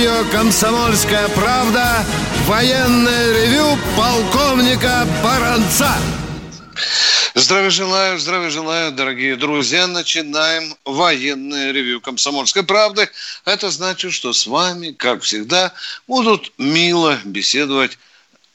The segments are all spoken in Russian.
Радио «Комсомольская правда» военное ревю полковника Баранца. Здравия желаю, здравия желаю, дорогие друзья. Начинаем военное ревю «Комсомольской правды». Это значит, что с вами, как всегда, будут мило беседовать,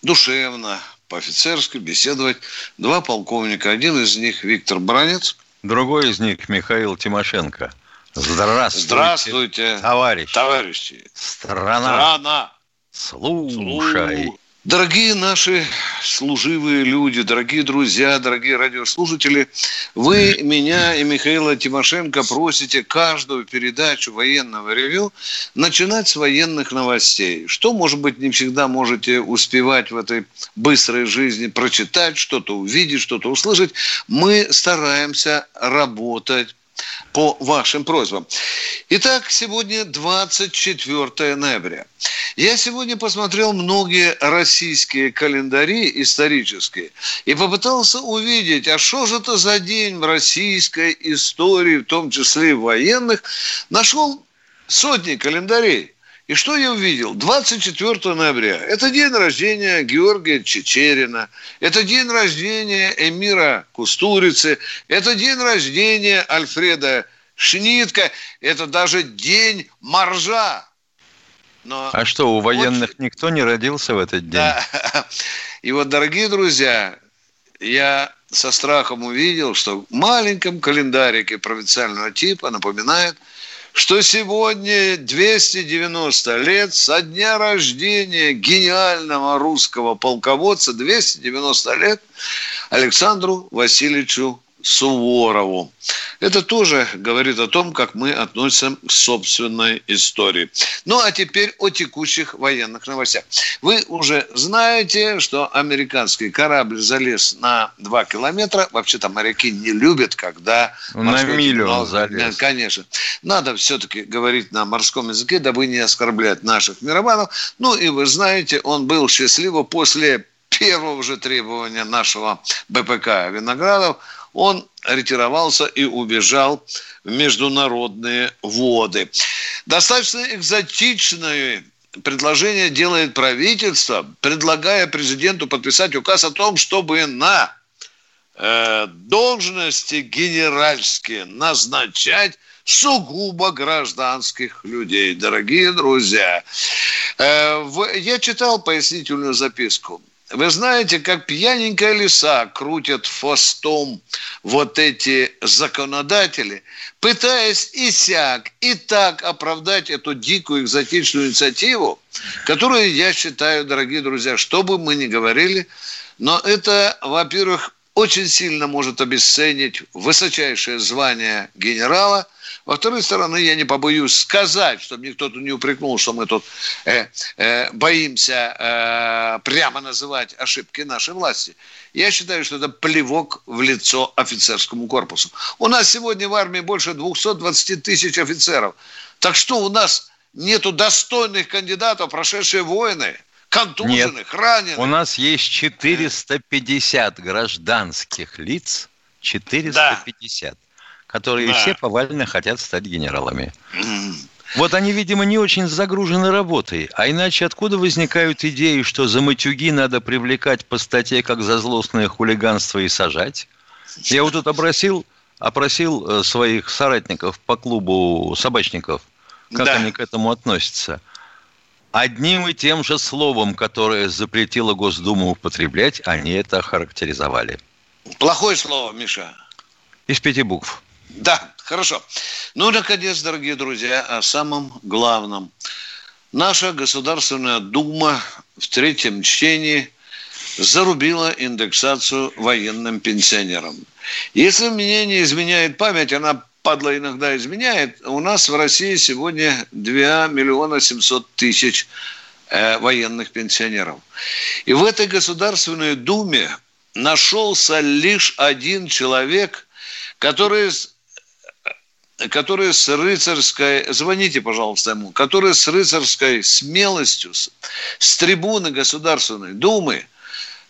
душевно, по-офицерски беседовать два полковника. Один из них Виктор Бранец. Другой из них Михаил Тимошенко. Здравствуйте, Здравствуйте товарищи. товарищи. Страна, Страна. слушай. Дорогие наши служивые люди, дорогие друзья, дорогие радиослушатели, вы меня и Михаила Тимошенко просите каждую передачу военного ревю начинать с военных новостей. Что, может быть, не всегда можете успевать в этой быстрой жизни прочитать, что-то увидеть, что-то услышать. Мы стараемся работать по вашим просьбам. Итак, сегодня 24 ноября. Я сегодня посмотрел многие российские календари исторические и попытался увидеть, а что же это за день в российской истории, в том числе и военных. Нашел сотни календарей. И что я увидел? 24 ноября. Это день рождения Георгия Чечерина. Это день рождения Эмира Кустурицы. Это день рождения Альфреда Шнитка. Это даже день моржа. Но а что, у военных вот... никто не родился в этот день? Да. И вот, дорогие друзья, я со страхом увидел, что в маленьком календарике провинциального типа напоминает – что сегодня 290 лет со дня рождения гениального русского полководца, 290 лет Александру Васильевичу Суворову. Это тоже говорит о том, как мы относимся к собственной истории. Ну, а теперь о текущих военных новостях. Вы уже знаете, что американский корабль залез на 2 километра. Вообще-то моряки не любят, когда... На милю он залез. Конечно. Надо все-таки говорить на морском языке, дабы не оскорблять наших мированов. Ну, и вы знаете, он был счастливо после первого же требования нашего БПК Виноградов – он ретировался и убежал в международные воды. Достаточно экзотичное предложение делает правительство, предлагая президенту подписать указ о том, чтобы на э, должности генеральские назначать сугубо гражданских людей. Дорогие друзья, э, в, я читал пояснительную записку. Вы знаете, как пьяненькая лиса крутят фостом вот эти законодатели, пытаясь и сяк, и так оправдать эту дикую экзотичную инициативу, которую я считаю, дорогие друзья, что бы мы ни говорили, но это, во-первых, очень сильно может обесценить высочайшее звание генерала – во второй стороны, я не побоюсь сказать, чтобы никто тут не упрекнул, что мы тут э, э, боимся э, прямо называть ошибки нашей власти. Я считаю, что это плевок в лицо офицерскому корпусу. У нас сегодня в армии больше 220 тысяч офицеров. Так что у нас нету достойных кандидатов, прошедшие войны? контуженных, Нет, раненых. У нас есть 450 гражданских лиц, 450. Да которые да. все повально хотят стать генералами. Вот они, видимо, не очень загружены работой. А иначе откуда возникают идеи, что за матюги надо привлекать по статье, как за злостное хулиганство и сажать? Я вот тут опросил, опросил э, своих соратников по клубу собачников, как да. они к этому относятся. Одним и тем же словом, которое запретила Госдума употреблять, они это характеризовали. Плохое слово, Миша. Из пяти букв. Да, хорошо. Ну, наконец, дорогие друзья, о самом главном. Наша Государственная Дума в третьем чтении зарубила индексацию военным пенсионерам. Если мне не изменяет память, она падла иногда изменяет, у нас в России сегодня 2 миллиона 700 тысяч э, военных пенсионеров. И в этой Государственной Думе нашелся лишь один человек, который который с рыцарской, звоните, пожалуйста, ему, который с рыцарской смелостью, с, с трибуны Государственной Думы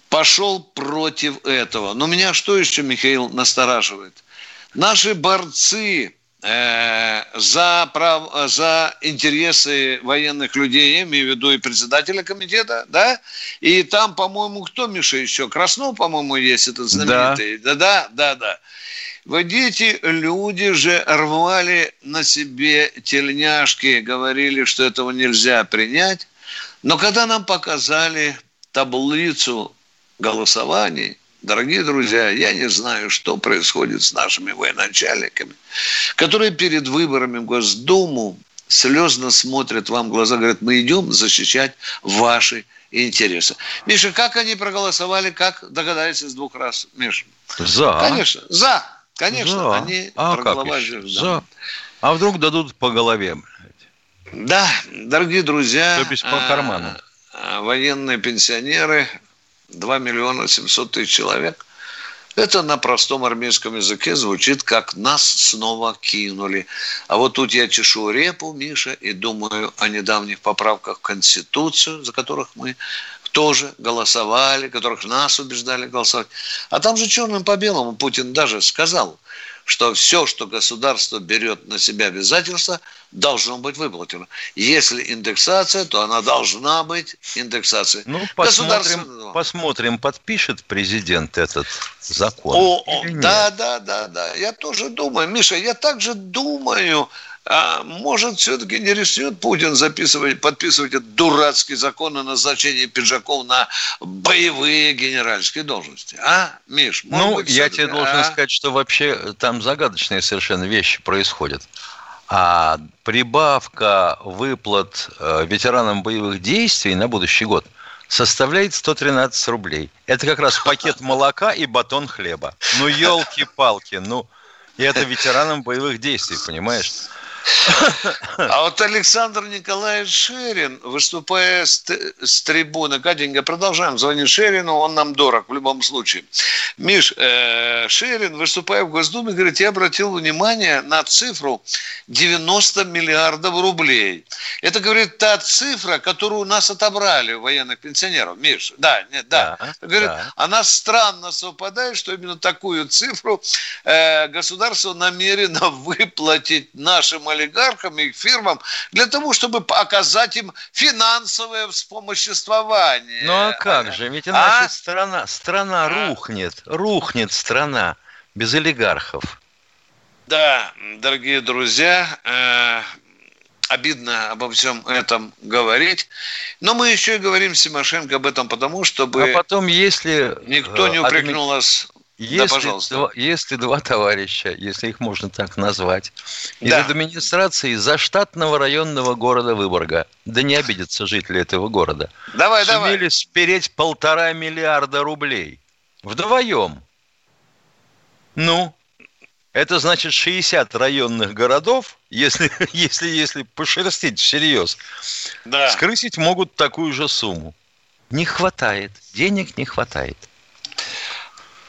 пошел против этого. Но меня что еще, Михаил, настораживает? Наши борцы э, за, прав, за интересы военных людей, я имею в виду и председателя комитета, да, и там, по-моему, кто, Миша, еще? Краснов, по-моему, есть этот знаменитый. Да, да, да, да. Вот эти люди же рвали на себе тельняшки, говорили, что этого нельзя принять. Но когда нам показали таблицу голосований, дорогие друзья, я не знаю, что происходит с нашими военачальниками, которые перед выборами в Госдуму слезно смотрят вам в глаза, говорят, мы идем защищать ваши интересы. Миша, как они проголосовали, как догадались из двух раз, Миша? За. Конечно, за. Конечно, за. они а проголосовали. Да. За. А вдруг дадут по голове? Да, дорогие друзья. То есть по карману. А, военные пенсионеры, 2 миллиона 700 тысяч человек. Это на простом армейском языке звучит, как нас снова кинули. А вот тут я чешу репу, Миша, и думаю о недавних поправках в Конституцию, за которых мы тоже голосовали, которых нас убеждали голосовать. А там же черным по белому Путин даже сказал, что все, что государство берет на себя обязательства, должно быть выплачено. Если индексация, то она должна быть индексацией. Ну, посмотрим, посмотрим подпишет президент этот закон. О, о, да, да, да, да. Я тоже думаю, Миша, я также думаю, а может, все-таки не рискнет Путин записывать, подписывать этот дурацкий закон о назначении пиджаков на боевые генеральские должности? А, Миш? ну, быть, я тебе должен а? сказать, что вообще там загадочные совершенно вещи происходят. А прибавка выплат э, ветеранам боевых действий на будущий год составляет 113 рублей. Это как раз пакет молока и батон хлеба. Ну, елки-палки, ну, и это ветеранам боевых действий, понимаешь? А вот Александр Николаевич Шерин, выступая с, с трибуны, Катенька, продолжаем звонить Шерину, он нам дорог в любом случае. Миш, э, Шерин, выступая в Госдуме, говорит, я обратил внимание на цифру 90 миллиардов рублей. Это, говорит, та цифра, которую у нас отобрали у военных пенсионеров. Миш, да, нет, да. да говорит, да. она странно совпадает, что именно такую цифру э, государство намерено выплатить нашим олигархам и их фирмам для того, чтобы оказать им финансовое вспомоществование. Ну а как же? Ведь иначе а? страна, страна а? рухнет, рухнет страна без олигархов. Да, дорогие друзья, э, обидно обо всем этом говорить. Но мы еще и говорим с Тимошенко об этом потому, чтобы... А потом, если... Никто не упрекнул нас если, да, пожалуйста. Два, если два товарища, если их можно так назвать, из да. администрации заштатного районного города Выборга, да не обидятся жители этого города, давай, сумели давай. спереть полтора миллиарда рублей вдвоем. Ну, это значит 60 районных городов, если, если, если пошерстить всерьез, да. скрысить могут такую же сумму. Не хватает, денег не хватает.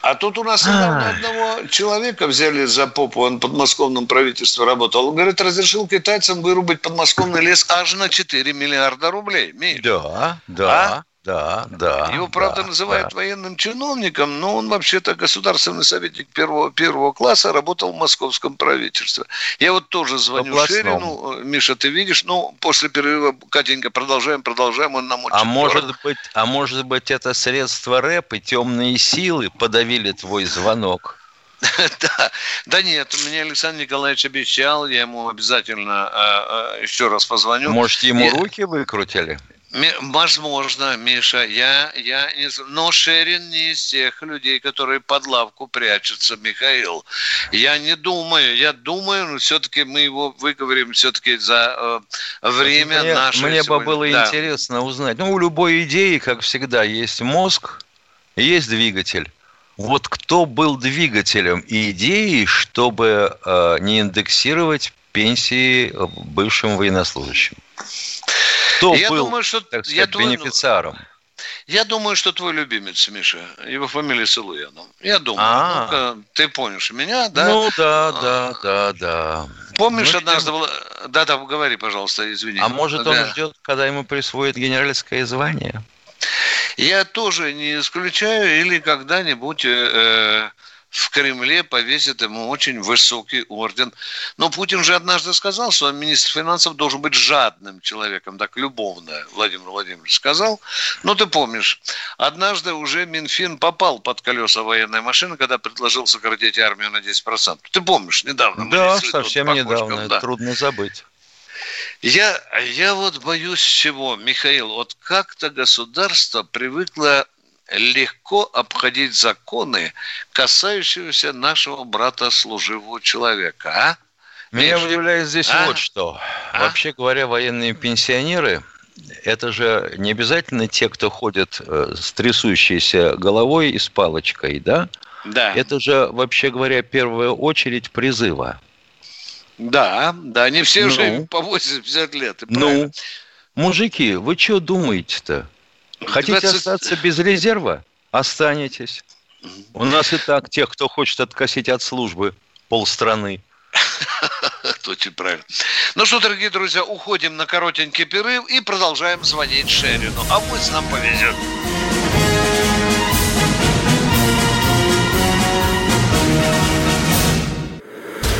А тут у нас недавно одного человека взяли за попу, он в подмосковном правительстве работал. Он говорит, разрешил китайцам вырубить подмосковный лес аж на 4 миллиарда рублей. Миш. Да, да. А? Да, да. Его, правда, да, называют да. военным чиновником, но он вообще-то государственный советник первого, первого класса, работал в московском правительстве. Я вот тоже звоню Областном. Шерину. Миша, ты видишь? Ну, после перерыва, Катенька, продолжаем, продолжаем, он нам очень а может быть, А может быть, это средство рэп и темные силы подавили твой звонок? Да, да нет, мне Александр Николаевич обещал, я ему обязательно э, э, еще раз позвоню. Может, ему руки выкрутили? Возможно, Миша, я, я не знаю. Но Шерин не из тех людей, которые под лавку прячутся, Михаил. Я не думаю, я думаю, но все-таки мы его выговорим все-таки за э, время мне, нашей Мне сегодня. бы было да. интересно узнать. Ну, у любой идеи, как всегда, есть мозг, есть двигатель. Вот кто был двигателем идеи, чтобы э, не индексировать пенсии бывшим военнослужащим? Кто я был, думаю, что, так сказать, я бенефициаром? Я думаю, что твой любимец, Миша, его фамилия Силуянов. Я думаю. А-а-а. Ну ты помнишь меня, да? Ну, да, да, да, да. Помнишь, ну, однажды было... Да-да, говори, пожалуйста, извини. А может, да. он ждет, когда ему присвоят генеральское звание? Я тоже не исключаю, или когда-нибудь... Э, в Кремле повесят ему очень высокий орден. Но Путин же однажды сказал, что министр финансов должен быть жадным человеком, так любовно Владимир Владимирович сказал. Но ты помнишь, однажды уже Минфин попал под колеса военной машины, когда предложил сократить армию на 10%. Ты помнишь, недавно. Да, совсем недавно, да. трудно забыть. Я, я вот боюсь чего, Михаил, вот как-то государство привыкло легко обходить законы, касающиеся нашего брата служивого человека, а? Меня удивляет здесь а? вот что. А? Вообще говоря, военные пенсионеры это же не обязательно те, кто ходят э, с трясущейся головой и с палочкой, да? Да. Это же, вообще говоря, первая очередь призыва. Да, да, не все ну, уже по 80 лет. Ну, мужики, вы что думаете-то? Хотите 20... остаться без резерва? Останетесь. У нас и так тех, кто хочет откосить от службы полстраны. Очень правильно. Ну что, дорогие друзья, уходим на коротенький перерыв и продолжаем звонить Шерину. А пусть нам повезет.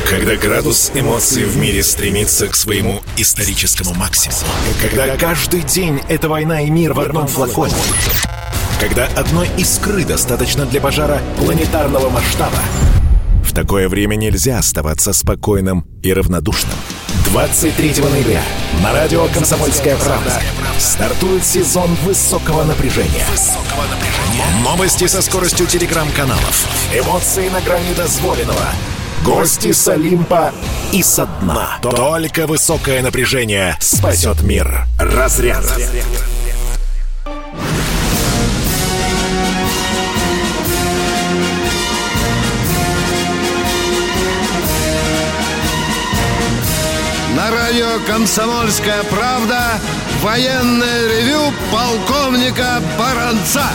Когда градус эмоций в мире стремится к своему историческому максимуму. Когда каждый день — это война и мир в одном флаконе. Когда одной искры достаточно для пожара планетарного масштаба. В такое время нельзя оставаться спокойным и равнодушным. 23 ноября на радио «Комсомольская правда» стартует сезон высокого напряжения. Высокого напряжения. Новости со скоростью телеграм-каналов. Эмоции на грани дозволенного — Гости с Олимпа и со дна. Только высокое напряжение спасет мир. Разряд. На радио «Комсомольская правда» военное ревю полковника Баранца.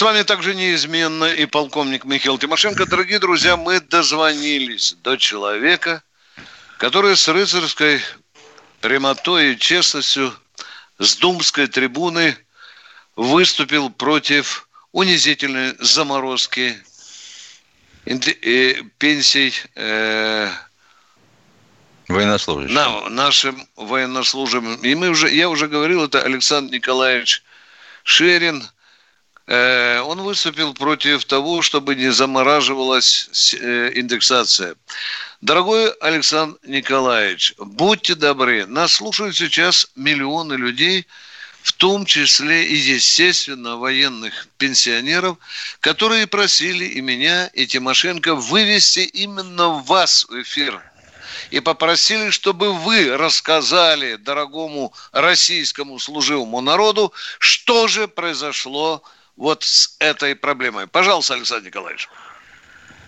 С вами также неизменно и полковник Михаил Тимошенко. Дорогие друзья, мы дозвонились до человека, который с рыцарской прямотой и честностью с думской трибуны выступил против унизительной заморозки пенсий э, военнослужащим. На, нашим военнослужащим. И мы уже, я уже говорил, это Александр Николаевич Шерин – Э, он выступил против того, чтобы не замораживалась э, индексация. Дорогой Александр Николаевич, будьте добры, нас слушают сейчас миллионы людей, в том числе и, естественно, военных пенсионеров, которые просили и меня, и Тимошенко вывести именно вас в эфир. И попросили, чтобы вы рассказали дорогому российскому служивому народу, что же произошло вот с этой проблемой. Пожалуйста, Александр Николаевич.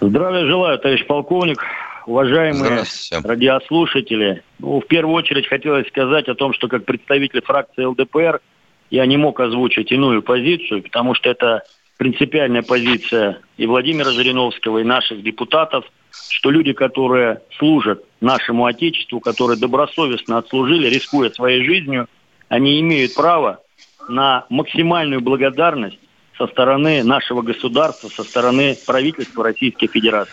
Здравия желаю, товарищ полковник, уважаемые радиослушатели. Ну, в первую очередь хотелось сказать о том, что как представитель фракции ЛДПР я не мог озвучить иную позицию, потому что это принципиальная позиция и Владимира Жириновского, и наших депутатов, что люди, которые служат нашему Отечеству, которые добросовестно отслужили, рискуя своей жизнью, они имеют право на максимальную благодарность со стороны нашего государства, со стороны правительства Российской Федерации.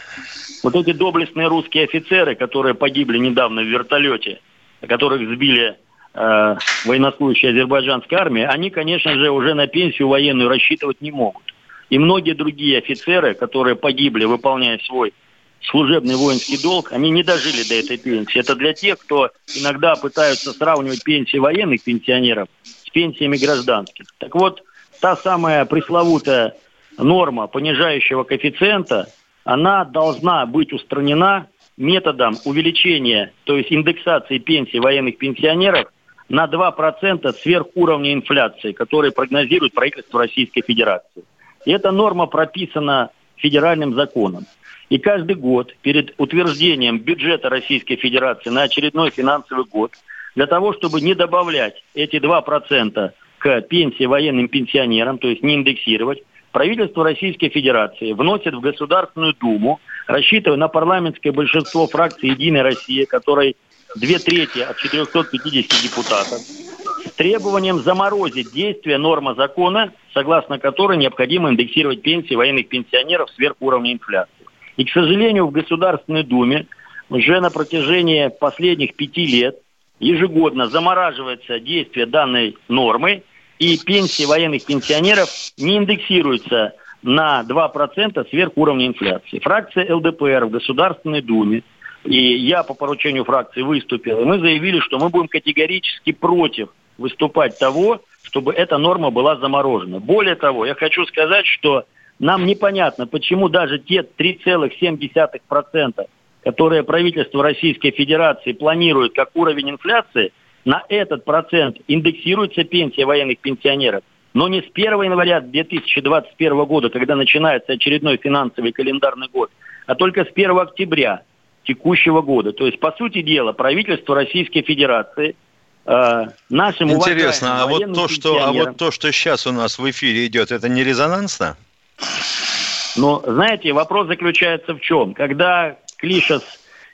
Вот эти доблестные русские офицеры, которые погибли недавно в вертолете, которых сбили э, военнослужащие азербайджанской армии, они, конечно же, уже на пенсию военную рассчитывать не могут. И многие другие офицеры, которые погибли, выполняя свой служебный воинский долг, они не дожили до этой пенсии. Это для тех, кто иногда пытаются сравнивать пенсии военных пенсионеров с пенсиями гражданских. Так вот, та самая пресловутая норма понижающего коэффициента, она должна быть устранена методом увеличения, то есть индексации пенсий военных пенсионеров на 2% сверх уровня инфляции, который прогнозирует правительство Российской Федерации. И эта норма прописана федеральным законом. И каждый год перед утверждением бюджета Российской Федерации на очередной финансовый год, для того, чтобы не добавлять эти 2% к пенсии военным пенсионерам, то есть не индексировать, правительство Российской Федерации вносит в Государственную Думу, рассчитывая на парламентское большинство фракций «Единой России», которой две трети от 450 депутатов, с требованием заморозить действие нормы закона, согласно которой необходимо индексировать пенсии военных пенсионеров сверх уровня инфляции. И, к сожалению, в Государственной Думе уже на протяжении последних пяти лет ежегодно замораживается действие данной нормы, и пенсии военных пенсионеров не индексируются на 2% сверх уровня инфляции. Фракция ЛДПР в Государственной Думе, и я по поручению фракции выступил, и мы заявили, что мы будем категорически против выступать того, чтобы эта норма была заморожена. Более того, я хочу сказать, что нам непонятно, почему даже те 3,7%, которые правительство Российской Федерации планирует как уровень инфляции, на этот процент индексируется пенсия военных пенсионеров, но не с 1 января 2021 года, когда начинается очередной финансовый календарный год, а только с 1 октября текущего года. То есть, по сути дела, правительство Российской Федерации э, нашим Интересно, а вот, то, что, а вот то, что сейчас у нас в эфире идет, это не резонансно? Но, знаете, вопрос заключается в чем? Когда Клишес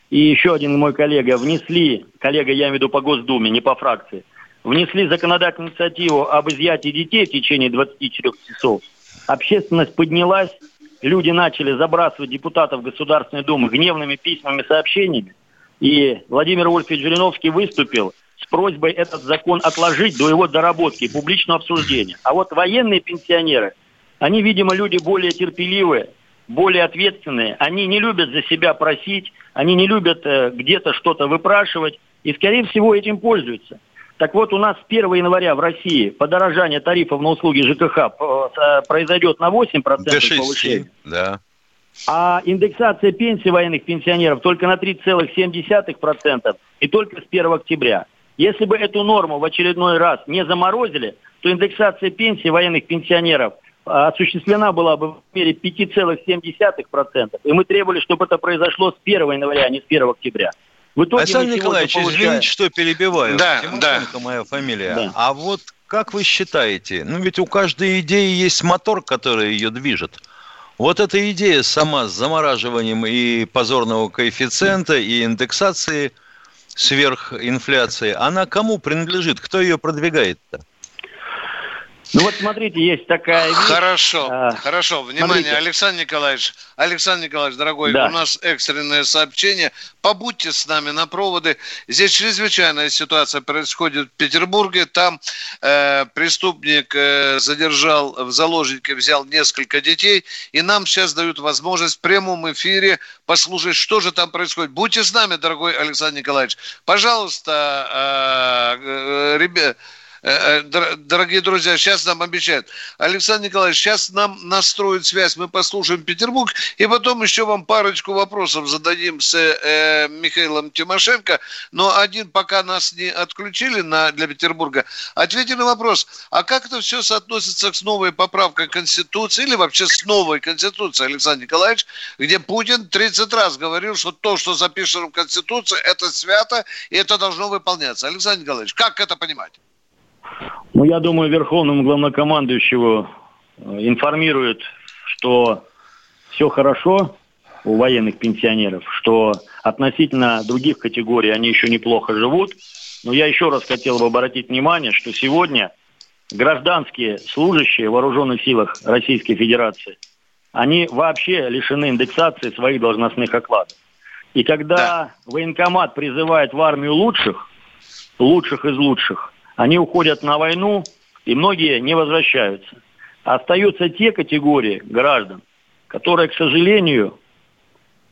и еще один мой коллега. Внесли, коллега я имею в виду по Госдуме, не по фракции, внесли законодательную инициативу об изъятии детей в течение 24 часов, общественность поднялась, люди начали забрасывать депутатов Государственной Думы гневными письмами, сообщениями, и Владимир Вольфович Жириновский выступил с просьбой этот закон отложить до его доработки публичного обсуждения. А вот военные пенсионеры, они, видимо, люди более терпеливые, более ответственные, они не любят за себя просить, они не любят э, где-то что-то выпрашивать, и, скорее всего, этим пользуются. Так вот, у нас с 1 января в России подорожание тарифов на услуги ЖКХ э, произойдет на 8% До 6, повышения. Да. А индексация пенсий военных пенсионеров только на 3,7% и только с 1 октября. Если бы эту норму в очередной раз не заморозили, то индексация пенсий военных пенсионеров – осуществлена была бы в мере 5,7%. И мы требовали, чтобы это произошло с 1 января, а не с 1 октября. В итоге Александр Николаевич, получаем... извините, что перебиваю. Да, Тимошенко да. моя фамилия. Да. А вот как вы считаете, ну ведь у каждой идеи есть мотор, который ее движет. Вот эта идея сама с замораживанием и позорного коэффициента, и индексации сверхинфляции, она кому принадлежит? Кто ее продвигает-то? Ну вот смотрите, есть такая вещь. Хорошо, а, хорошо. Внимание, смотрите. Александр Николаевич. Александр Николаевич, дорогой, да. у нас экстренное сообщение. Побудьте с нами на проводы. Здесь чрезвычайная ситуация происходит в Петербурге. Там э, преступник э, задержал в заложнике, взял несколько детей. И нам сейчас дают возможность в прямом эфире послушать, что же там происходит. Будьте с нами, дорогой Александр Николаевич. Пожалуйста, э, э, ребята дорогие друзья, сейчас нам обещают. Александр Николаевич, сейчас нам настроит связь, мы послушаем Петербург, и потом еще вам парочку вопросов зададим с э, Михаилом Тимошенко. Но один, пока нас не отключили на, для Петербурга, ответьте на вопрос, а как это все соотносится с новой поправкой Конституции или вообще с новой Конституцией, Александр Николаевич, где Путин 30 раз говорил, что то, что запишено в Конституции, это свято, и это должно выполняться. Александр Николаевич, как это понимать? Ну, я думаю, Верховному главнокомандующего э, информирует, что все хорошо у военных пенсионеров, что относительно других категорий они еще неплохо живут. Но я еще раз хотел бы обратить внимание, что сегодня гражданские служащие в вооруженных силах Российской Федерации, они вообще лишены индексации своих должностных окладов. И когда да. военкомат призывает в армию лучших, лучших из лучших, они уходят на войну, и многие не возвращаются. остаются те категории граждан, которые, к сожалению,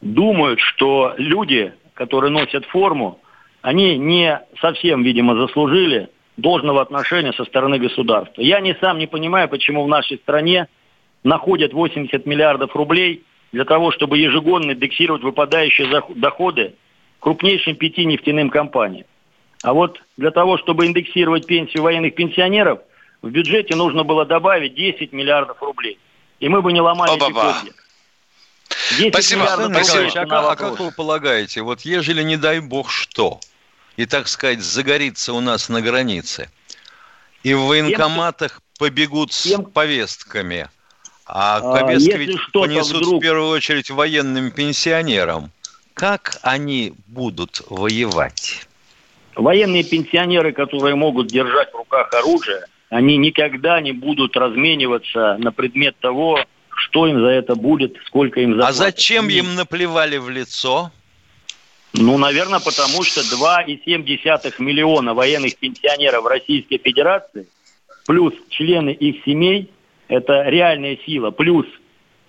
думают, что люди, которые носят форму, они не совсем, видимо, заслужили должного отношения со стороны государства. Я не сам не понимаю, почему в нашей стране находят 80 миллиардов рублей для того, чтобы ежегодно индексировать выпадающие доходы крупнейшим пяти нефтяным компаниям. А вот для того, чтобы индексировать пенсию военных пенсионеров, в бюджете нужно было добавить 10 миллиардов рублей. И мы бы не ломали эти копья. Спасибо. Николаевич, а, а как вы полагаете, вот ежели не дай бог что, и, так сказать, загорится у нас на границе, И в военкоматах тем, побегут тем, с повестками. А, а повестки ведь понесут вдруг... в первую очередь военным пенсионерам. Как они будут воевать? Военные пенсионеры, которые могут держать в руках оружие, они никогда не будут размениваться на предмет того, что им за это будет, сколько им заплатят. А зачем им наплевали в лицо? Ну, наверное, потому что 2,7 миллиона военных пенсионеров Российской Федерации, плюс члены их семей, это реальная сила, плюс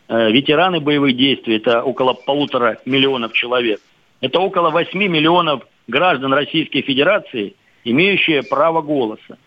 э, ветераны боевых действий, это около полутора миллионов человек. Это около 8 миллионов граждан Российской Федерации, имеющие право голоса.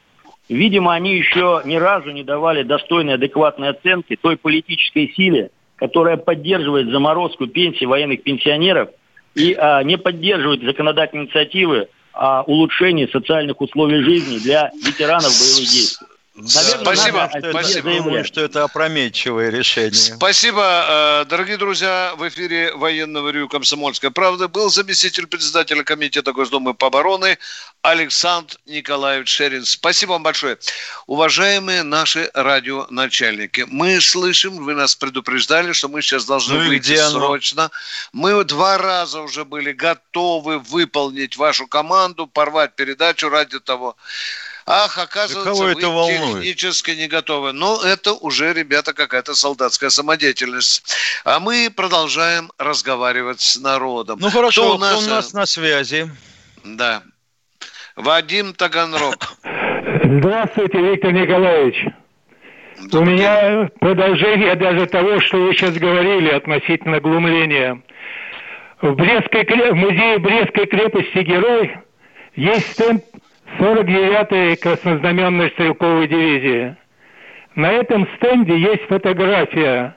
Видимо, они еще ни разу не давали достойной, адекватной оценки той политической силе, которая поддерживает заморозку пенсий военных пенсионеров и а, не поддерживает законодательные инициативы о улучшении социальных условий жизни для ветеранов боевых действий. Наверное, спасибо, спасибо. Думаю, что это опрометчивое решение. Спасибо, э, дорогие друзья. В эфире военного ревю «Комсомольская правда» был заместитель председателя Комитета Госдумы по обороне Александр Николаевич Шерин. Спасибо вам большое. Уважаемые наши радионачальники, мы слышим, вы нас предупреждали, что мы сейчас должны ну выйти срочно. Мы два раза уже были готовы выполнить вашу команду, порвать передачу ради того, Ах, оказывается, кого это вы волнует? технически не готовы. Но это уже, ребята, какая-то солдатская самодеятельность. А мы продолжаем разговаривать с народом. Ну хорошо, кто у нас, кто у нас на связи? Да. Вадим Таганрог. Здравствуйте, Виктор Николаевич. Добрый У меня продолжение даже того, что вы сейчас говорили относительно глумления. В, Брестской, в музее Брестской крепости «Герой» есть стенд 49-й краснознаменной стрелковой дивизии. На этом стенде есть фотография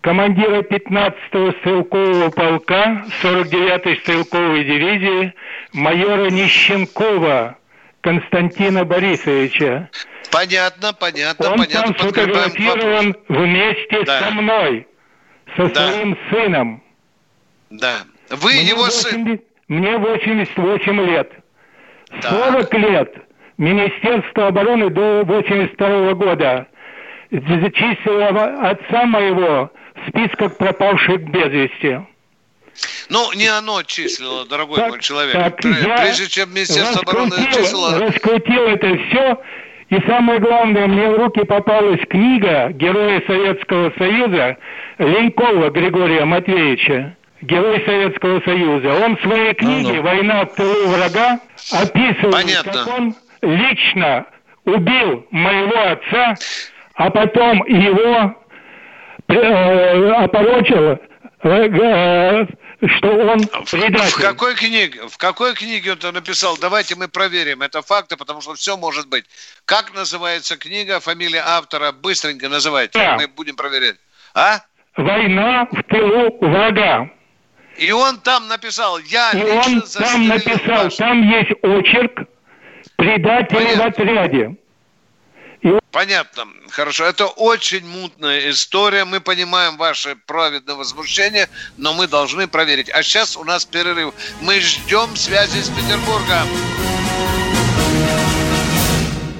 командира 15-го стрелкового полка 49-й стрелковой дивизии майора Нищенкова Константина Борисовича. Понятно, понятно, Он понятно. там сфотографирован вместе да. со мной, со да. своим сыном. Да. Вы мне его 80, сын? Мне 88 лет. 40 лет Министерство обороны до 82 года зачислило отца моего в списках пропавших без вести. Ну, не оно числило, дорогой так, мой человек. Так, Прежде чем Министерство обороны числило... раскрутил это все, и самое главное, мне в руки попалась книга Героя Советского Союза Ленькова Григория Матвеевича герой Советского Союза. Он в своей книге ну, ну. «Война в тылу врага» описывает, Понятно. как он лично убил моего отца, а потом его э, опорочил, э, э, что он предатель. В какой книге? В какой книге он это написал? Давайте мы проверим. Это факты, потому что все может быть. Как называется книга, фамилия автора? Быстренько называйте. Да. Мы будем проверять. А? «Война в тылу врага». И он там написал, я И он там написал, ваш... там есть очерк предателя в отряде. И... Понятно. Хорошо. Это очень мутная история. Мы понимаем ваше праведное возмущение, но мы должны проверить. А сейчас у нас перерыв. Мы ждем связи с Петербургом.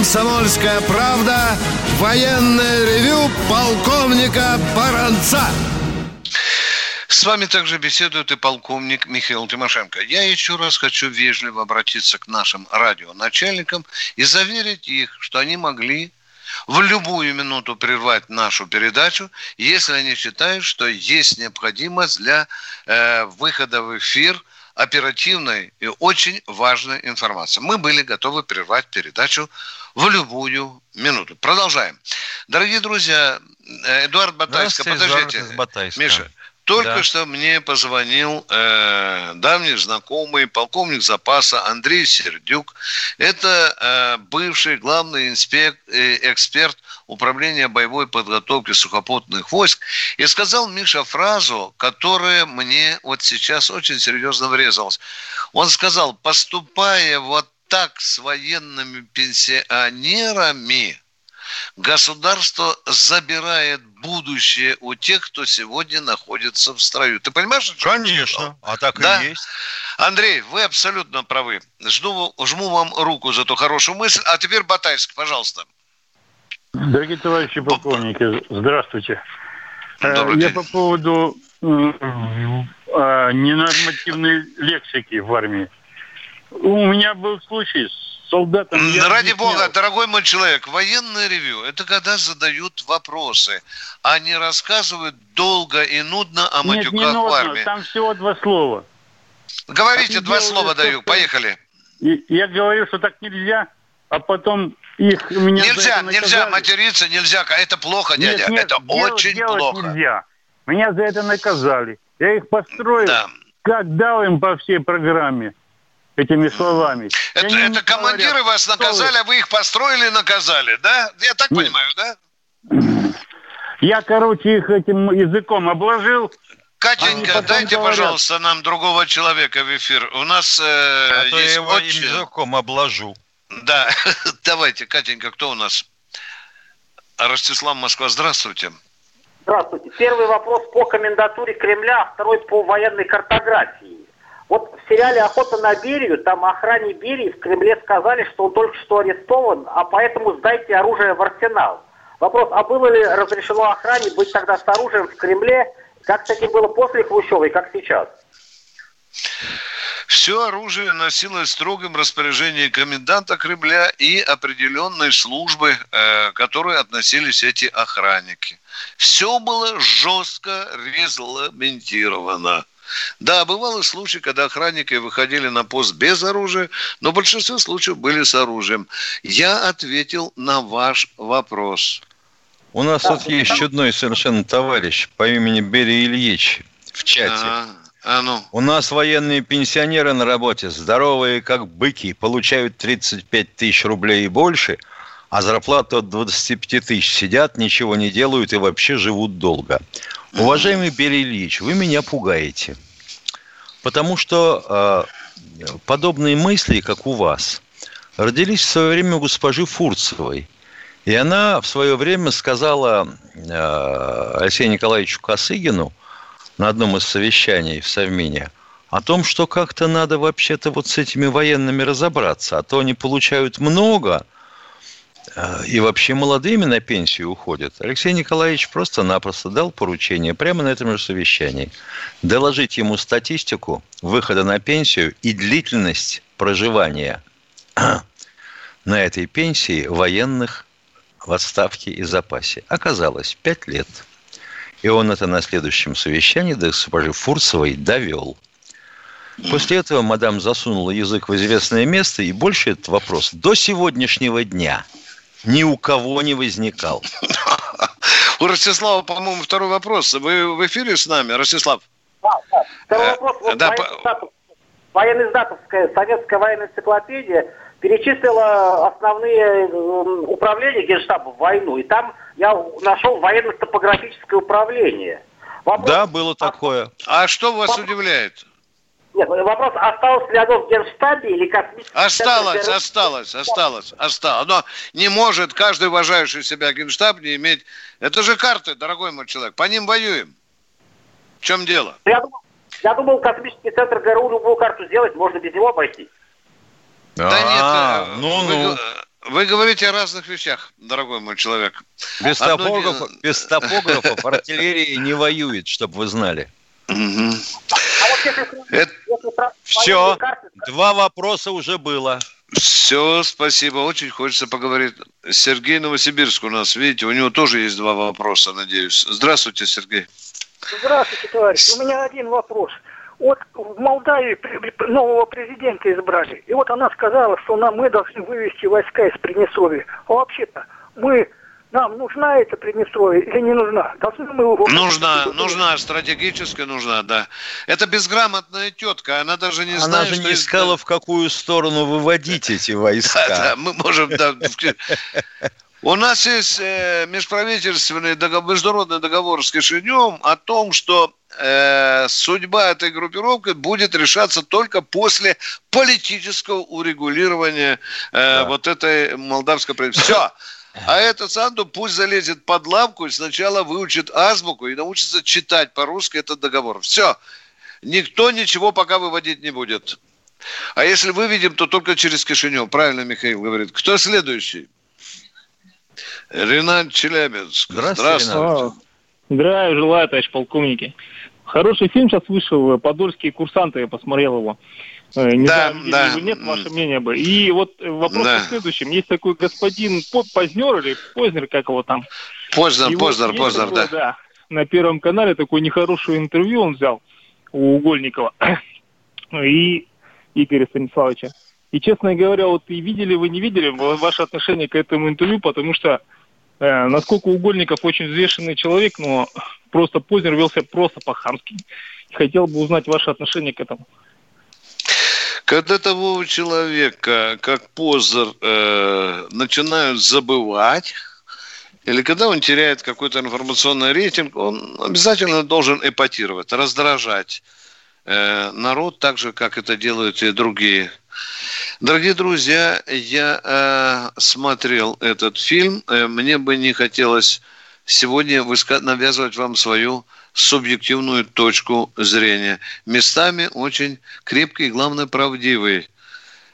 «Комсомольская правда» военное ревю полковника Баранца. С вами также беседует и полковник Михаил Тимошенко. Я еще раз хочу вежливо обратиться к нашим радионачальникам и заверить их, что они могли в любую минуту прервать нашу передачу, если они считают, что есть необходимость для э, выхода в эфир – оперативной и очень важной информации. Мы были готовы прервать передачу в любую минуту. Продолжаем. Дорогие друзья, э, Эдуард Батайска, подождите. Батайска. Миша, Только да. что мне позвонил э, давний знакомый полковник запаса Андрей Сердюк. Это э, бывший главный инспект, э, эксперт управления боевой подготовки сухопутных войск. И сказал Миша фразу, которая мне вот сейчас очень серьезно врезалась. Он сказал, поступая вот так с военными пенсионерами, государство забирает будущее у тех, кто сегодня находится в строю. Ты понимаешь? Конечно, а так да? и есть. Андрей, вы абсолютно правы. Жду, жму вам руку за эту хорошую мысль. А теперь Батайск, пожалуйста. Дорогие товарищи полковники, здравствуйте. Добрый Я день. по поводу э, ненормативной лексики в армии. У меня был случай с солдатом... Ради бога, дорогой мой человек, военное ревю – это когда задают вопросы, а не рассказывают долго и нудно о Нет, матюках не нудно, в армии. там всего два слова. Говорите, а два слова даю, поехали. Я говорю, что так нельзя, а потом их меня Нельзя, нельзя материться, нельзя, это плохо, дядя, нет, нет, это делать, очень делать плохо. нельзя. Меня за это наказали. Я их построил, да. как дал им по всей программе этими словами. Это, это командиры вас наказали, а вы их построили и наказали, да? Я так Нет. понимаю, да? Я, короче, их этим языком обложил. Катенька, дайте, говорят, пожалуйста, нам другого человека в эфир. У нас э, а есть я его очень... языком обложу. Да, давайте, Катенька, кто у нас? Ростислав Москва, здравствуйте. Здравствуйте. Первый вопрос по комендатуре Кремля, а второй по военной картографии. Сериале «Охота на Берию» там охране Берии в Кремле сказали, что он только что арестован, а поэтому сдайте оружие в арсенал. Вопрос, а было ли разрешено охране быть тогда с оружием в Кремле? Как с было после Хрущева и как сейчас? Все оружие носилось в строгом распоряжении коменданта Кремля и определенной службы, э, к которой относились эти охранники. Все было жестко регламентировано. Да, бывало случаи, когда охранники выходили на пост без оружия, но в большинстве случаев были с оружием. Я ответил на ваш вопрос. У нас да, тут есть чудной совершенно товарищ по имени Берия Ильич в чате. А, а ну. У нас военные пенсионеры на работе, здоровые как быки, получают 35 тысяч рублей и больше, а зарплату от 25 тысяч сидят, ничего не делают и вообще живут долго. Уважаемый Берий Ильич, вы меня пугаете. Потому что э, подобные мысли, как у вас, родились в свое время у госпожи Фурцевой. И она в свое время сказала э, Алексею Николаевичу Косыгину на одном из совещаний в Совмине о том, что как-то надо вообще-то вот с этими военными разобраться, а то они получают много – и вообще молодыми на пенсию уходят. Алексей Николаевич просто-напросто дал поручение прямо на этом же совещании доложить ему статистику выхода на пенсию и длительность проживания на этой пенсии военных в отставке и запасе. Оказалось, 5 лет. И он это на следующем совещании до госпожи Фурцевой довел. После этого мадам засунула язык в известное место, и больше этот вопрос до сегодняшнего дня – ни у кого не возникал. У Ростислава, по-моему, второй вопрос. Вы в эфире с нами, Ростислав? Да, да. Второй э, вопрос. Вот да, советская военная энциклопедия перечислила основные управления Генштаба в войну. И там я нашел военно-топографическое управление. Вопрос, да, было такое. А, а что вас вопрос, удивляет? Нет, вопрос, осталось ли оно в Генштабе или космическом Осталось, центре... осталось, осталось, осталось. Но не может каждый уважающий себя Генштаб не иметь... Это же карты, дорогой мой человек, по ним воюем. В чем дело? Я думал, я думал космический центр ГРУ любую карту сделать, можно без него обойти. Да нет, а, э, ну, вы, ну. вы говорите о разных вещах, дорогой мой человек. Без топографов, без топографов артиллерия не воюет, чтобы вы знали. Это... Все, два вопроса уже было. Все, спасибо. Очень хочется поговорить. Сергей Новосибирск у нас, видите, у него тоже есть два вопроса, надеюсь. Здравствуйте, Сергей. Здравствуйте, товарищ. У меня один вопрос. Вот в Молдавии нового президента избрали. И вот она сказала, что нам, мы должны вывести войска из Приднестровья. А вообще-то мы нам нужна эта Приднестровье или не нужна? Должны мы его... Нужна, нужна, стратегически нужна, да. Это безграмотная тетка, она даже не она знает, же не искала, в какую сторону выводить эти войска. Да, да, мы можем... У нас есть э, межправительственный договор, международный договор с Кишиневым о том, что э, судьба этой группировки будет решаться только после политического урегулирования э, да. вот этой молдавской правительства. Все. А этот Санду пусть залезет под лавку и сначала выучит азбуку и научится читать по-русски этот договор. Все. Никто ничего пока выводить не будет. А если выведем, то только через Кишинев. Правильно Михаил говорит. Кто следующий? Ренат Челябинск. Здравствуйте. Здравствуйте. Здравия желаю, товарищ полковники. Хороший фильм сейчас вышел, «Подольские курсанты», я посмотрел его. Э, не да, знаю, да. Или нет, ваше мнение бы. И вот вопрос да. в следующем. Есть такой господин Познер или Познер, как его там? Познер, Познер, Познер, такое, да. да. На Первом канале такое нехорошее интервью он взял у Угольникова и Игоря Станиславовича. И, честно говоря, вот и видели вы, не видели ваше отношение к этому интервью, потому что, э, насколько Угольников очень взвешенный человек, но просто Познер велся просто по-хамски. Хотел бы узнать ваше отношение к этому. Когда того человека, как Позер, э, начинают забывать, или когда он теряет какой-то информационный рейтинг, он обязательно должен эпатировать, раздражать э, народ так же, как это делают и другие. Дорогие друзья, я э, смотрел этот фильм. Э, мне бы не хотелось сегодня навязывать вам свою субъективную точку зрения. Местами очень крепкий и, главное, правдивый.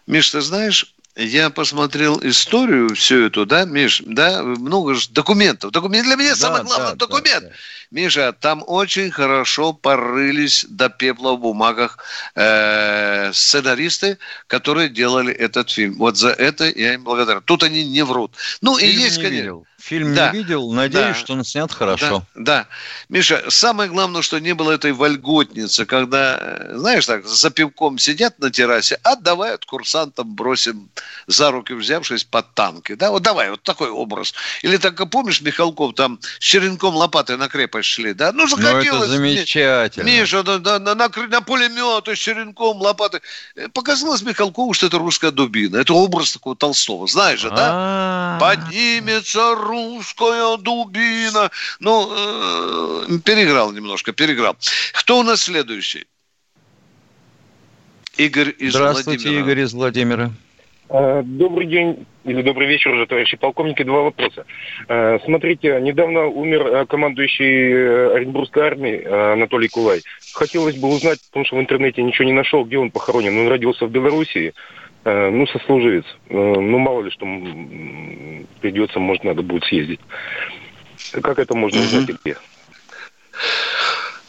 Миш, ты знаешь, я посмотрел историю всю эту, да, Миш, да, много же документов. Документ для меня да, самый главный да, документ. Да, да. Миша, там очень хорошо порылись до пепла в бумагах э, сценаристы, которые делали этот фильм. Вот за это я им благодарен. Тут они не врут. Ну фильм и есть, конечно. Видел. Фильм да. не видел, надеюсь, да. что он снят хорошо. Да, да. Миша, самое главное, что не было этой вольготницы, когда, э, знаешь, так, за пивком сидят на террасе, а давай от курсантам бросим за руки взявшись под танки. Да, вот давай, вот такой образ. Или так, помнишь, Михалков там с черенком лопаты на крепость шли, да? Ну, захотелось. Ну, это замечательно. Миша, на, на, на, на, на пулеметы с черенком лопаты. Э, показалось Михалкову, что это русская дубина. Это образ такого Толстого. Знаешь же, да? Поднимется русская дубина. Ну, э, переиграл немножко, переиграл. Кто у нас следующий? Игорь из Здравствуйте, Владимира. Игорь из Владимира. Э, добрый день или добрый вечер уже, товарищи полковники. Два вопроса. Э, смотрите, недавно умер э, командующий Оренбургской армией Анатолий Кулай. Хотелось бы узнать, потому что в интернете ничего не нашел, где он похоронен. Он родился в Белоруссии, ну, сослуживец. Ну, мало ли, что придется, может, надо будет съездить. Как это можно узнать и где?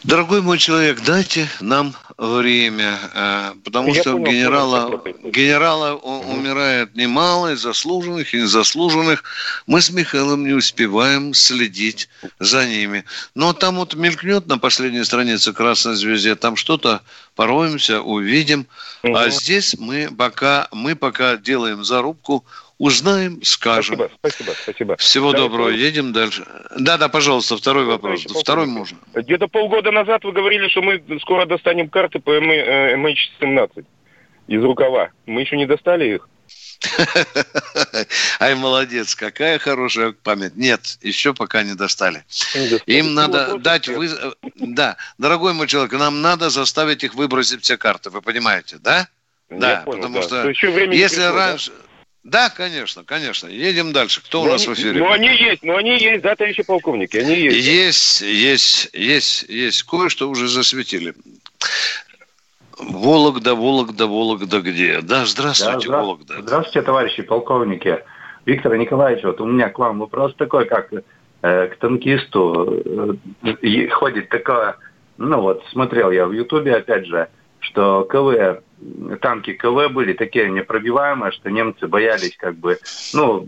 Дорогой мой человек, дайте нам время, э, потому Я что понял, генерала, генерала умирает немало, и заслуженных, и незаслуженных. Мы с Михаилом не успеваем следить за ними. Но там вот мелькнет на последней странице красной звезде, там что-то пороемся, увидим. Угу. А здесь мы пока, мы пока делаем зарубку Узнаем, скажем. Спасибо, спасибо, спасибо. Всего да, доброго, это... едем дальше. Да, да, пожалуйста, второй вопрос. Второй можно. Где-то полгода назад вы говорили, что мы скоро достанем карты по MH17 э, из рукава. Мы еще не достали их? Ай, молодец, какая хорошая память. Нет, еще пока не достали. Им надо дать... Вы... Да, дорогой мой человек, нам надо заставить их выбросить все карты, вы понимаете, да? Да, понял, потому да. что если раньше... Да? Да, конечно, конечно. Едем дальше. Кто но у нас они, в эфире? Ну, они есть, но они есть, да, товарищи полковники, они есть. Есть, есть, есть, есть. Кое-что уже засветили. Вологда, Вологда, Вологда где? Да, здравствуйте, да, Вологда. Здравствуйте, товарищи полковники. Виктор Николаевич, вот у меня к вам вопрос такой, как э, к танкисту. Э, ходит такое, ну вот, смотрел я в Ютубе, опять же, что КВ танки КВ были такие непробиваемые, что немцы боялись как бы, ну,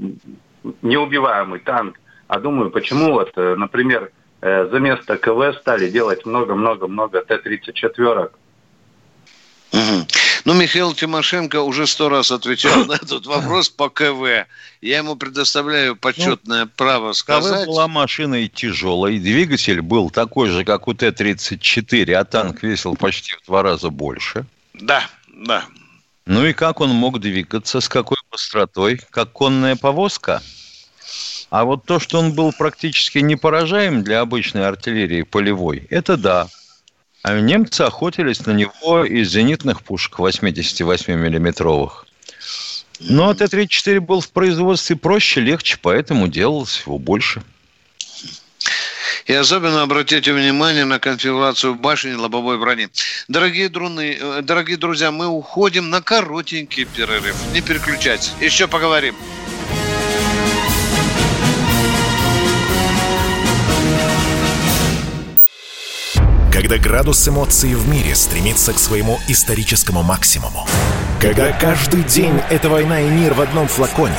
неубиваемый танк. А думаю, почему вот, э, например, э, за место КВ стали делать много-много-много Т-34. Угу. Ну, Михаил Тимошенко уже сто раз отвечал на этот вопрос по КВ. Я ему предоставляю почетное ну, право сказать. КВ была машиной тяжелой, двигатель был такой же, как у Т-34, а танк весил почти в два раза больше. Да, да. Ну и как он мог двигаться, с какой быстротой, как конная повозка? А вот то, что он был практически непоражаем для обычной артиллерии полевой, это да. А немцы охотились на него из зенитных пушек 88-миллиметровых. Но Т-34 был в производстве проще, легче, поэтому делалось его больше. И особенно обратите внимание на конфигурацию башни лобовой брони. Дорогие, друны, э, дорогие друзья, мы уходим на коротенький перерыв. Не переключайтесь. Еще поговорим. Когда градус эмоций в мире стремится к своему историческому максимуму. Когда каждый день — это война и мир в одном флаконе.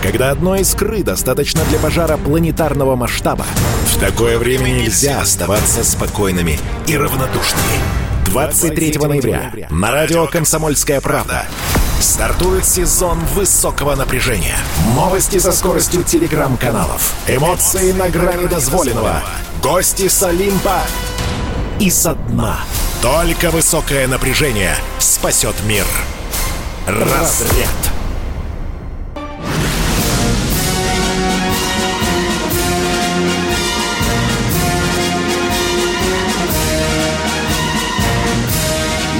Когда одной искры достаточно для пожара планетарного масштаба. В такое время нельзя оставаться спокойными и равнодушными. 23 ноября на радио «Комсомольская правда» стартует сезон высокого напряжения. Новости со скоростью телеграм-каналов. Эмоции на грани дозволенного. Гости с Олимпа и со дна. Только высокое напряжение спасет мир. Разряд.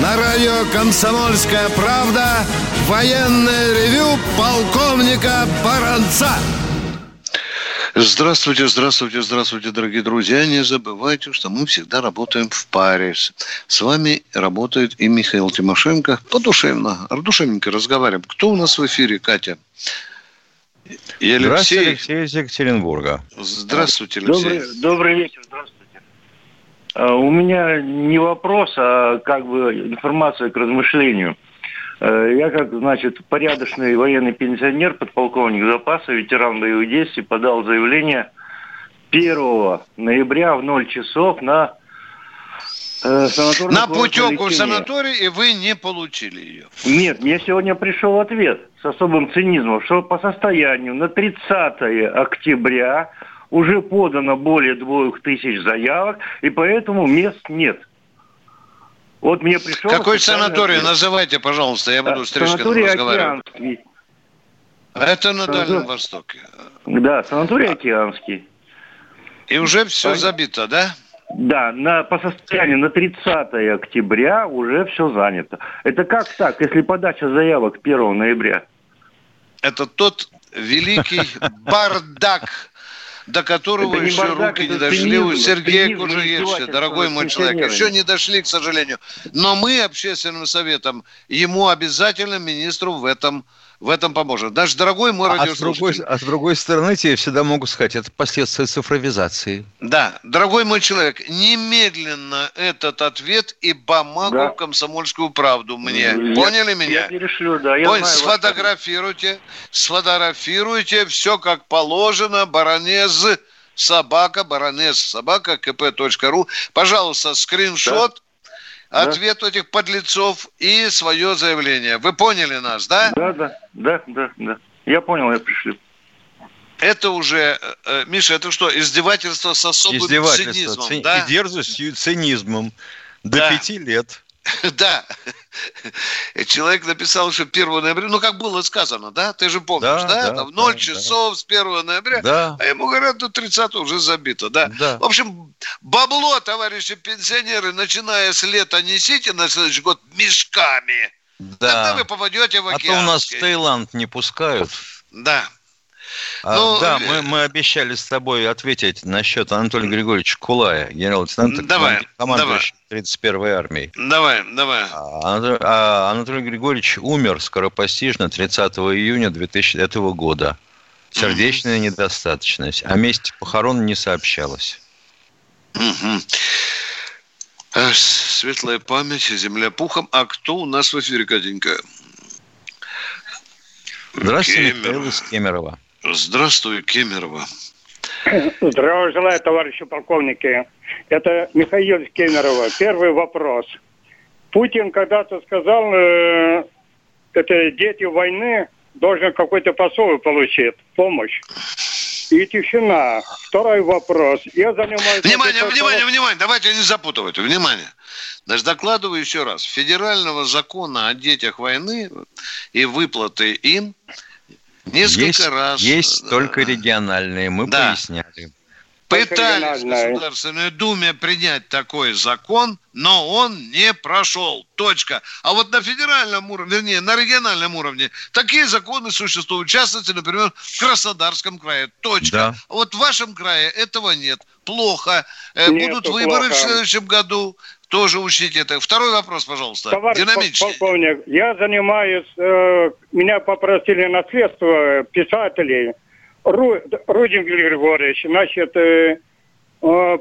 На радио «Комсомольская правда» военное ревю полковника Баранца. Здравствуйте, здравствуйте, здравствуйте, дорогие друзья. Не забывайте, что мы всегда работаем в паре. С вами работает и Михаил Тимошенко. Подушевно, душевненько разговариваем. Кто у нас в эфире, Катя? И Алексей. Здравствуйте, Алексей из Екатеринбурга. Здравствуйте, Алексей. Добрый, добрый вечер, здравствуйте. А, у меня не вопрос, а как бы информация к размышлению – я, как, значит, порядочный военный пенсионер, подполковник запаса, ветеран боевых действий, подал заявление 1 ноября в 0 часов на э, На путевку в санаторий, и вы не получили ее. Нет, мне сегодня пришел ответ с особым цинизмом, что по состоянию на 30 октября уже подано более двух тысяч заявок, и поэтому мест нет. Вот мне пришел... Какой санаторий? Ответ. Называйте, пожалуйста, я буду с Тришкиным разговаривать. Океанский. Это на. Дальнем Востоке. Да, санаторий Океанский. И уже все а... забито, да? Да, на, по состоянию на 30 октября уже все занято. Это как так, если подача заявок 1 ноября? Это тот великий бардак до которого это еще бардак, руки не дошли у Сергея Кужуевича, дорогой мой человек. Еще не дошли, к сожалению. Но мы общественным советом ему обязательно, министру, в этом в этом поможет. Даже дорогой мой а, а с другой, а с другой стороны, тебе всегда могут сказать, это последствия цифровизации. Да, дорогой мой человек, немедленно этот ответ и бумагу да. комсомольскую правду мне. Я, Поняли меня? Я перешлю, да. Я Понял, знаю, сфотографируйте, сфотографируйте все как положено, баронез собака, баронез собака, kp.ru. Пожалуйста, скриншот. Да ответ да. этих подлецов и свое заявление. Вы поняли нас, да? Да, да, да, да, да. Я понял, я пришлю. Это уже, э, э, Миша, это что, издевательство с особым издевательство, цинизмом, ци... да? И дерзостью, цинизмом. До да. пяти лет. Да. Человек написал, что 1 ноября, ну, как было сказано, да? Ты же помнишь, да? да? да в 0 да, часов да. с 1 ноября. Да. А ему говорят, до 30 уже забито, да? да. В общем, бабло, товарищи пенсионеры, начиная с лета несите на следующий год мешками. Да. Тогда вы попадете в океан. А то у нас в Таиланд не пускают. Да. А, ну, да, мы, мы обещали с тобой ответить насчет Анатолия Григорьевича Кулая, генерал-лейтенанта, давай, командующего 31-й армией. Давай, давай. А, а Анатолий Григорьевич умер скоропостижно 30 июня 2000 года. Сердечная mm-hmm. недостаточность. О месте похорон не сообщалось. Mm-hmm. Светлая память, земля пухом. А кто у нас в эфире, Катенька? Здравствуйте, Кемер. Михаил из Кемерово. Здравствуй, Кемерово. Здравия желаю, товарищи полковники. Это Михаил Кемерово. Первый вопрос. Путин когда-то сказал, э, это дети войны должен какой-то посол получить, помощь. И тишина. Второй вопрос. Я занимаюсь... Внимание, внимание, внимание. Давайте не запутывать. Внимание. Значит, докладываю еще раз. Федерального закона о детях войны и выплаты им несколько есть, раз... Есть только региональные, мы да. поясняли. Пытались в Государственной Думе принять такой закон, но он не прошел. Точка. А вот на федеральном уровне, вернее, на региональном уровне такие законы существуют. В частности, например, в Краснодарском крае. Точка. Да. А вот в вашем крае этого нет. Плохо. Э, нет, Будут выборы плохо. в следующем году. Тоже учтите это. Второй вопрос, пожалуйста. Товарищ полковник, я занимаюсь, э, меня попросили наследство писателей – Рудин Григорьевич, значит, э, э,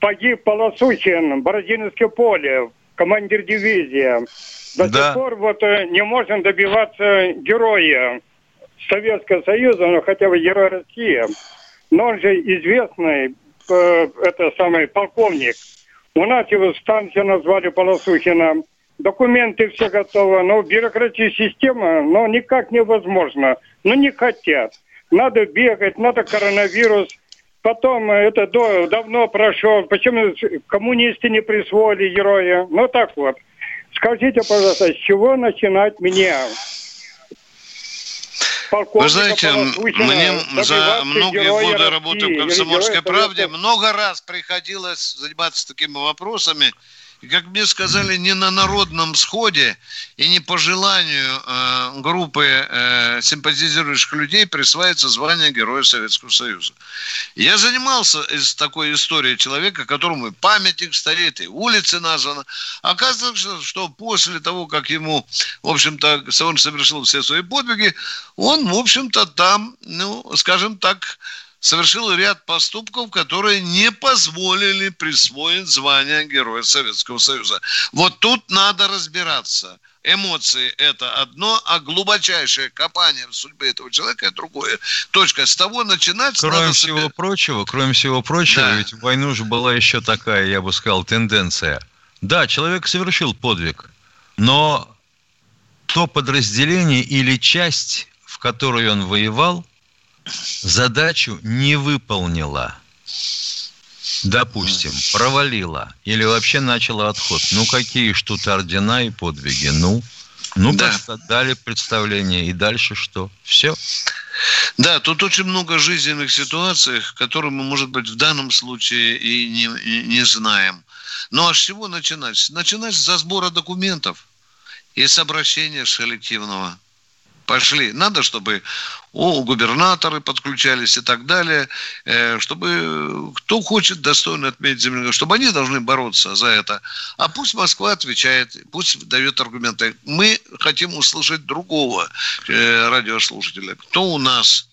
погиб Полосухин, Бородиновское поле, командир дивизии. До да. сих пор вот э, не можем добиваться героя Советского Союза, но хотя бы герой России. Но он же известный, э, это самый полковник. У нас его станцию назвали Полосухина. Документы все готовы, но бюрократия система, но никак невозможно. Ну не хотят надо бегать, надо коронавирус. Потом э, это до, давно прошел. Почему коммунисты не присвоили героя? Ну так вот. Скажите, пожалуйста, с чего начинать меня? Вы знаете, мне за многие годы работы в «Комсомольской правде» много раз приходилось заниматься такими вопросами – и, как мне сказали, не на народном сходе и не по желанию э, группы э, симпатизирующих людей присваивается звание Героя Советского Союза. Я занимался из такой истории человека, которому памятник стоит, и улицы названы. Оказывается, что после того, как ему, в общем-то, он совершил все свои подвиги, он, в общем-то, там, ну, скажем так, совершил ряд поступков, которые не позволили присвоить звание Героя Советского Союза. Вот тут надо разбираться. Эмоции – это одно, а глубочайшее копание в судьбе этого человека – это другое. Точка. С того начинать Кроме надо всего себе... прочего, кроме всего прочего, да. ведь в войну же была еще такая, я бы сказал, тенденция. Да, человек совершил подвиг, но то подразделение или часть, в которой он воевал – задачу не выполнила, допустим, провалила или вообще начала отход, ну какие ж тут ордена и подвиги, ну, ну да. просто дали представление и дальше что? Все. Да, тут очень много жизненных ситуаций, которые мы, может быть, в данном случае и не, и не знаем. Ну а с чего начинать? Начинать со сбора документов и с обращения с коллективного пошли. Надо, чтобы о, губернаторы подключались и так далее, э, чтобы кто хочет достойно отметить землю, чтобы они должны бороться за это. А пусть Москва отвечает, пусть дает аргументы. Мы хотим услышать другого э, радиослушателя. Кто у нас?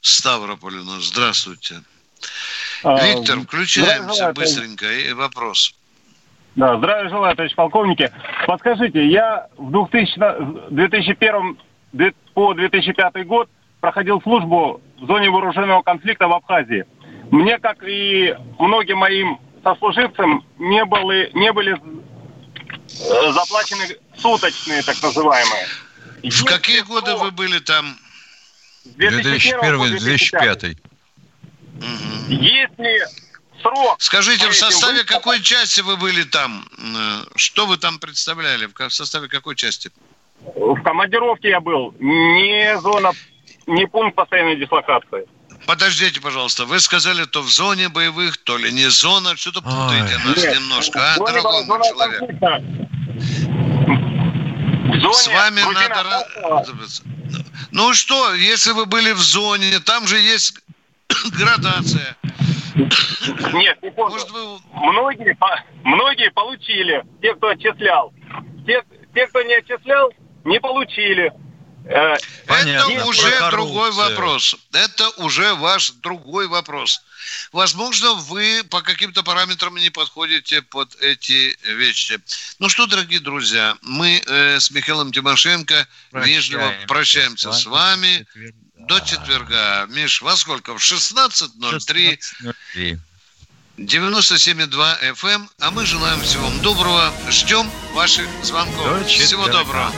Ставрополь у нас. Здравствуйте. А, Виктор, включаемся быстренько. И вопрос. Да, здравия желаю, товарищ полковники. Подскажите, я в 2000, 2001 по 2005 год проходил службу в зоне вооруженного конфликта в Абхазии. Мне, как и многим моим сослуживцам, не были, не были э, заплачены суточные, так называемые. В какие годы вы были там? 2001-2005. Если срок... Скажите, в составе какой части вы были там? Э, что вы там представляли? В составе какой части? В командировке я был. Не зона, не пункт постоянной дислокации. Подождите, пожалуйста, вы сказали, то в зоне боевых, то ли не зона, что-то путаете Ой. нас Нет. немножко, а, дорогой мой человек? Зоне, С вами надо... Ну что, если вы были в зоне, там же есть градация. Нет, не помню. Может, вы... многие, многие получили, те, кто отчислял. Те, те, кто не отчислял, не получили. Э, Понятно. Это уже другой вопрос. Это уже ваш другой вопрос. Возможно, вы по каким-то параметрам не подходите под эти вещи. Ну что, дорогие друзья, мы э, с Михаилом Тимошенко Прощаемся. вежливо прощаемся с вами. До четверга. Миш, во сколько? В 16.03. 16.03. 97,2 FM. А мы желаем всего вам доброго. Ждем ваших звонков. Всего доброго.